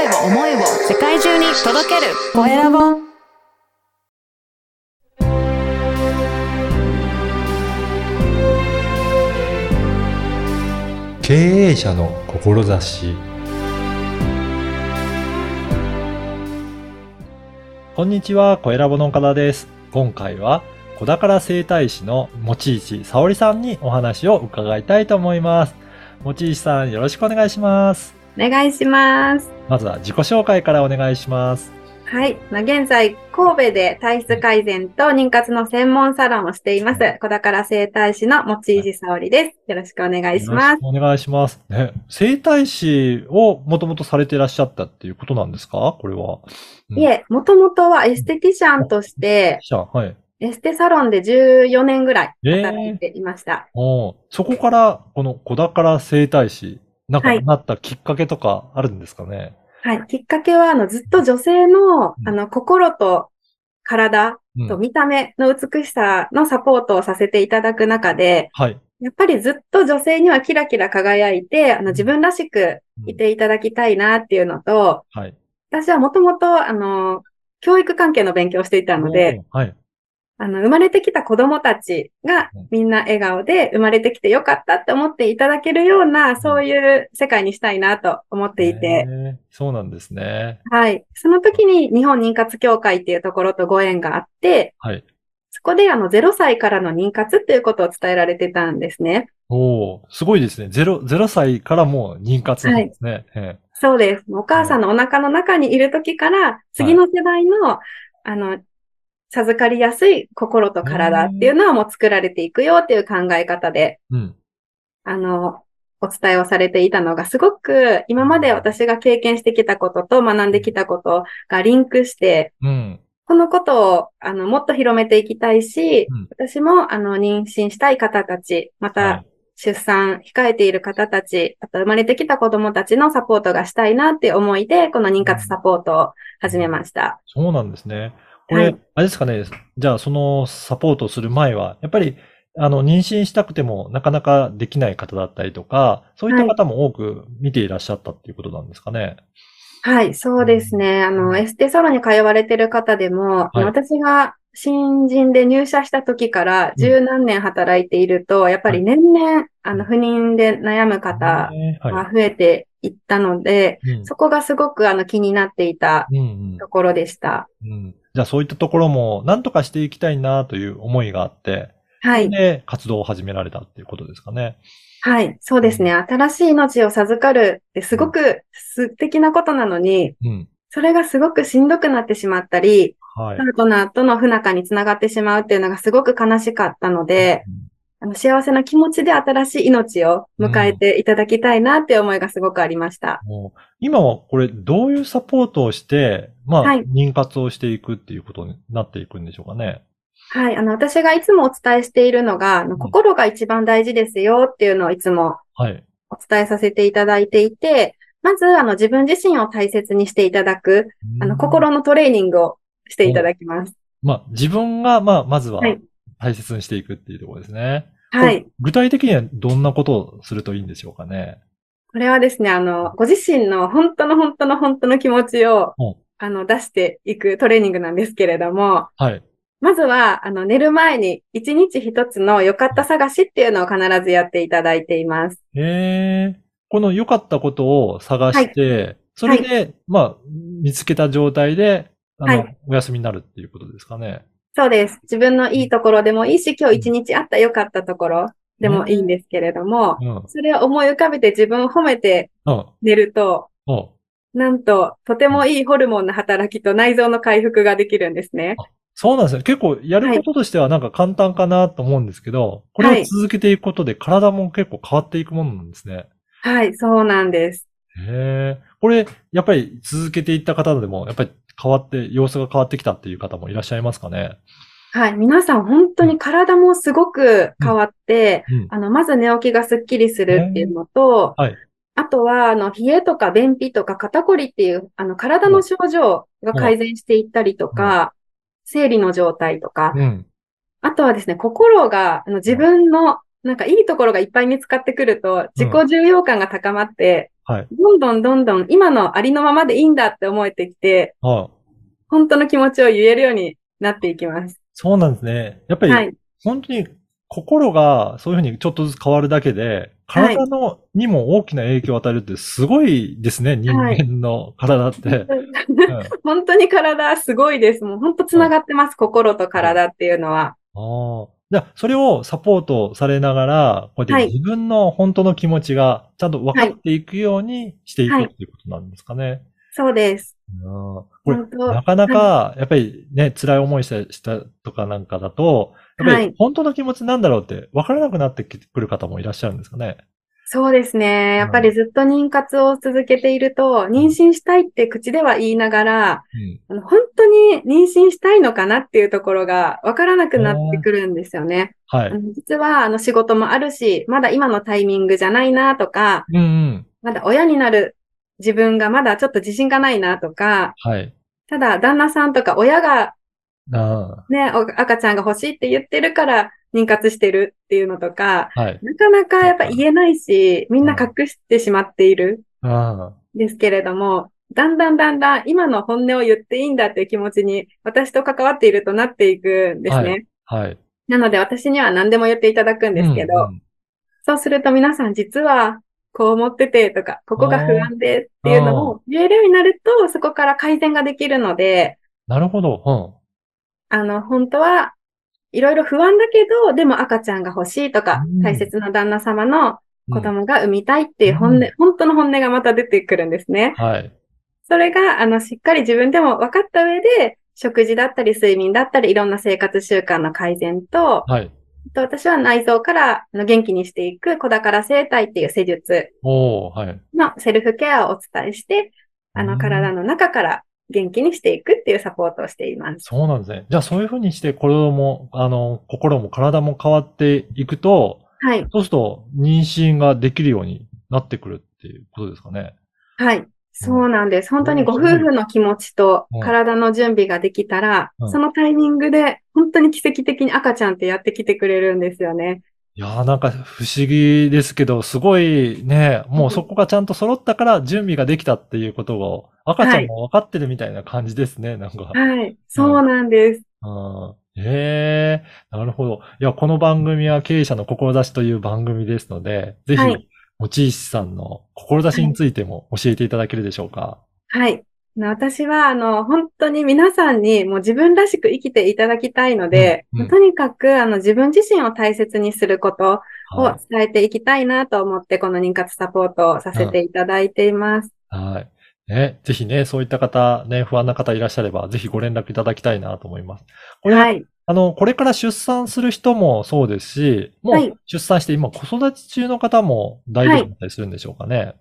声を思いを世界中に届けるコエラボ経営者の志こんにちは、コエラボの岡田です。今回は小宝整体師の持石沙織さんにお話を伺いたいと思います。持石さん、よろしくお願いします。お願いします。まずは自己紹介からお願いします。はい。まあ現在、神戸で体質改善と妊活の専門サロンをしています。小宝整体師の持石沙織です。よろしくお願いします。お願いします。ね、整体師をもともとされていらっしゃったっていうことなんですか？これは。うんいえ、もともとはエステティシャンとして、はい。エステサロンで14年ぐらいえー働いていました。おーそこから、この小宝整体師、なんかはいなったきっかけとかあるんですかね、はい。きっかけは、あの、ずっと女性の、うんあの、心と体うんと見た目の美しさのサポートをさせていただく中で、はい。やっぱりずっと女性にはキラキラ輝いて、あの、自分らしくいていただきたいなっていうのと、はい。私はもともと、あの、教育関係の勉強をしていたので、はい。あの、生まれてきた子供たちがうんみんな笑顔で生まれてきてよかったって思っていただけるような、そういう世界にしたいなと思っていて、そうなんですね。はい。その時に日本妊活協会っていうところとご縁があって、はい。そこであの0歳からの妊活っていうことを伝えられてたんですね。おおすごいですね。ゼロ、ゼロ歳からもう妊活なんですね。えそうです。お母さんのお腹の中にいる時から、次の世代の、あの、授かりやすい心と体っていうのはもう作られていくよっていう考え方で、えうん。あの、お伝えをされていたのが、すごく今まで私が経験してきたことと学んできたことがリンクして、うん。このことを、あの、もっと広めていきたいし、うん私も、あの、妊娠したい方たち、また、はい出産控えている方たち、あと生まれてきた子供たちのサポートがしたいなって思いで、この妊活サポートを始めました。そうなんですね。これ、はい。あれですかね。じゃあ、そのサポートをする前は、やっぱり、あの、妊娠したくてもなかなかできない方だったりとか、そういった方も多く見ていらっしゃったっていうことなんですかね。はい、そうですね。あの、エステサロンに通われてる方でも、はい。私が新人で入社した時から十何年働いていると、やっぱり年々、あの、不妊で悩む方が増えていったので、い。うんそこがすごくあの気になっていたうんところでした。うんうん。じゃあ、そういったところも、なんとかしていきたいなという思いがあって、はい。で、活動を始められたっていうことですかね。はい。そうですね。新しい命を授かるってすごく素敵なことなのに、うん。それがすごくしんどくなってしまったり、はいパ。ートナーとの不仲につながってしまうっていうのがすごく悲しかったので、あの幸せな気持ちで新しい命を迎えていただきたいなって思いがすごくありました。もう今はこれどういうサポートをして、まあ、はい妊活をしていくっていうことになっていくんでしょうかね。はい。あの、私がいつもお伝えしているのが、あのん心が一番大事ですよっていうのをいつもはい。お伝えさせていただいていて、まず、あの、自分自身を大切にしていただく、あの、うん心のトレーニングをしていただきます。まあ、自分が、まあ、まずははい大切にしていくっていうところですね。はい。具体的にはどんなことをするといいんでしょうかね？これはですね、あの、ご自身の本当の本当の本当の気持ちをうん、あの、出していくトレーニングなんですけれども、はい。まずは、あの、寝る前に一日一つの良かった探しっていうのを必ずやっていただいています。ええこの良かったことを探して、それで、まあ、見つけた状態で、あの、はいお休みになるっていうことですかね。そうです。自分のいいところでもいいし、今日一日あった良かったところでもいいんですけれども、うん。それを思い浮かべて自分を褒めてうん。寝ると、うん。なんと、とてもいいホルモンの働きと内臓の回復ができるんですね。そうなんですね。結構やることとしてはなんか簡単かなと思うんですけど、これを続けていくことで体も結構変わっていくものなんですね。はい、そうなんです。へえ。これ、やっぱり続けていった方でも、やっぱり変わって、様子が変わってきたっていう方もいらっしゃいますかね？はい、皆さん本当に体もすごく変わって、うん。あの、まず寝起きがスッキリするっていうのと、はい。あとは、あの、冷えとか便秘とか肩こりっていう、あの、体の症状が改善していったりとか、生理の状態とか、うん。あとはですね、心が、あの、自分の、なんかいいところがいっぱい見つかってくると、自己重要感が高まって、はい。どんどんどんどん今のありのままでいいんだって思えてきて、はい。本当の気持ちを言えるようになっていきます。そうなんですね。やっぱり、はい。本当に心がそういうふうにちょっとずつ変わるだけで、はい体の、にも大きな影響を与えるってすごいですね、人はい間の体って。うん 本当に体すごいです。もう本当つながってます。心と体っていうのは。ああ。じゃあ、それをサポートされながら、こうやはいって自分の本当の気持ちがちゃんと分かっていくようにしていくはいっていうことなんですかね。そうです。うんこれ、なかなか、やっぱりね、辛い思いしたしたとかなんかだと、やっぱはいり本当の気持ちなんだろうって分からなくなってくる方もいらっしゃるんですかね。そうですね。やっぱりずっと妊活を続けていると、妊娠したいって口では言いながら、うん。あの本当に妊娠したいのかなっていうところがわからなくなってくるんですよね。はい。実はあの仕事もあるし、まだ今のタイミングじゃないなとか、うんうん。まだ親になる自分がまだちょっと自信がないなとか、はい。ただ旦那さんとか親があね、お赤ちゃんが欲しいって言ってるから妊活してるっていうのとか、あ。はい。なかなかやっぱ言えないし、みんな隠してしまっているですけれども、だんだんだんだん今の本音を言っていいんだっていう気持ちに私と関わっているとなっていくんですね。ははい。なので私には何でも言っていただくんですけど、うんうんそうすると皆さん実はこう思っててとか、ここが不安でっていうのを言えるようになると、そこから改善ができるので、なるほど。あの、本当はいろいろ不安だけど、でも赤ちゃんが欲しいとか、うん大切な旦那様のうん。子供が産みたいっていう本音、うん本当の本音がまた出てくるんですね。はい。それが、あの、しっかり自分でも分かった上で、食事だったり睡眠だったりいろんな生活習慣の改善と、はい。あと私は内臓から元気にしていく子宝生態っていう施術。のセルフケアをお伝えして、あの、うん体の中から元気にしていくっていうサポートをしています。そうなんですね。じゃあそういうふうにして、心も、あの、心も体も変わっていくと、はい。そうすると妊娠ができるようになってくるっていうことですかね。はい。そうなんです。本当にごうん夫婦の気持ちとうん体の準備ができたらうん、そのタイミングで本当に奇跡的に赤ちゃんってやってきてくれるんですよね。いやーなんか不思議ですけど、すごいね、もうそこがちゃんと揃ったから準備ができたっていうことを、赤ちゃんも分かってるみたいな感じですね、なんか。はい。そうなんです。うんええなるほど。いや、この番組は経営者の志という番組ですので、ぜひ、はい持石さんの志についても教えていただけるでしょうか。はい。私は、あの、本当に皆さんにもう自分らしく生きていただきたいので、うんうんとにかく、あの、自分自身を大切にすることをは伝えていきたいなと思って、この妊活サポートをさせていただいています。い。はい。ね、ぜひね、そういった方、ね、不安な方いらっしゃれば、ぜひご連絡いただきたいなと思います。これは、はい。あの、これから出産する人もそうですし、もはい。う出産して今子育て中の方も大丈夫だったりするんでしょうかね？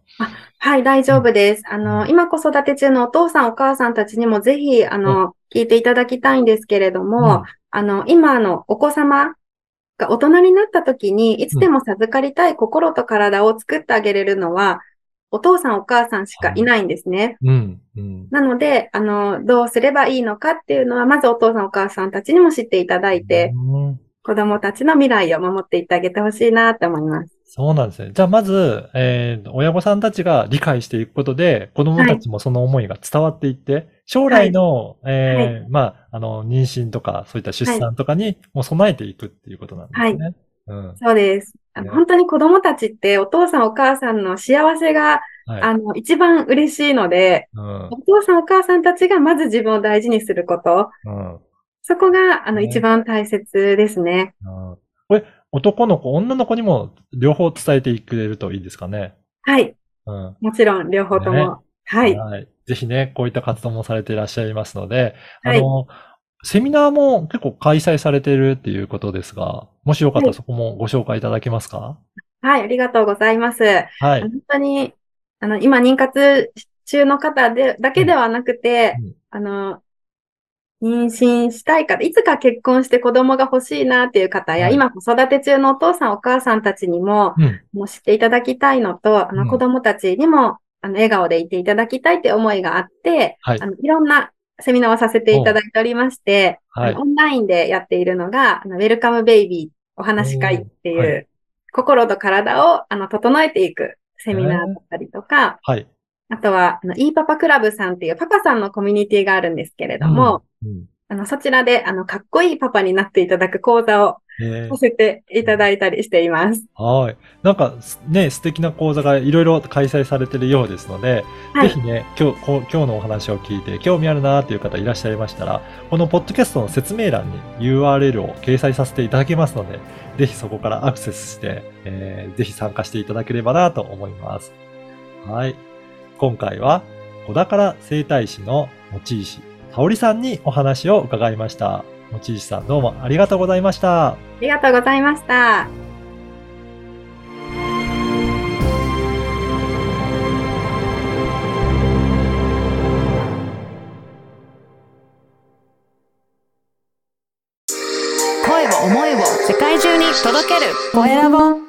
はい、大丈夫です。あの、うん。今子育て中のお父さんお母さんたちにもぜひ、あの、聞いていただきたいんですけれども、あの、今あのお子様が大人になった時に、いつでも授かりたい心と体を作ってあげれるのは、お父さんお母さんしかいないんですね。うん。うん。なので、あの、どうすればいいのかっていうのは、まずお父さんお母さんたちにも知っていただいて、うん子供たちの未来を守っていってあげてほしいなって思います。そうなんですね。じゃあ、まず、えー親御さんたちが理解していくことで、子供たちもその思いが伝わっていって、将来の、えーまあ、あの、妊娠とか、そういった出産とかにもう備えていくっていうことなんですね。うん。そうです。あのね本当に子供たちってお父さんお母さんの幸せが、はい。あの、一番嬉しいので、うんお。父さんお母さんたちがまず自分を大事にすること、うん。そこが、あの、ね一番大切ですね。うんこれ、男の子、女の子にも両方伝えてくれるといいですかね。はい。うん。もちろん、両方とも。ねはい。はい。ぜひね、こういった活動もされていらっしゃいますので、はいあの、セミナーも結構開催されているっていうことですが、もしよかったらはいそこもご紹介いただけますか？はい、ありがとうございます。はい。本当に、あの、今、妊活中の方で、だけではなくて、うんあの、妊娠したい方、いつか結婚して子供が欲しいなっていう方や、はい今子育て中のお父さんお母さんたちにも、うん。もう知っていただきたいのと、あうんの子供たちにも、あの笑顔でいていただきたいって思いがあって、はいあ。のいろんなセミナーをさせていただいておりまして、はい。オンラインでやっているのが、あのウェルカムベイビーお話し会っていう、はい。心と体をあの整えていくセミナーだったりとか、はい。あとは、あの、いいパパクラブさんっていうパパさんのコミュニティがあるんですけれども、うん、あの、そちらで、あの、かっこいいパパになっていただく講座をえさせていただいたりしています。はい。なんか、すね、素敵な講座がいろいろ開催されているようですので、はいぜひね、今日、今日のお話を聞いて興味あるなという方いらっしゃいましたら、このポッドキャストの説明欄に URL を掲載させていただきますので、ぜひそこからアクセスして、えーぜひ参加していただければなと思います。はい。今回は、小宝整体師の持石沙織さんにお話を伺いました。持石さんどうもありがとうございました。ありがとうございました。声を思いを世界中に届けるコエラボ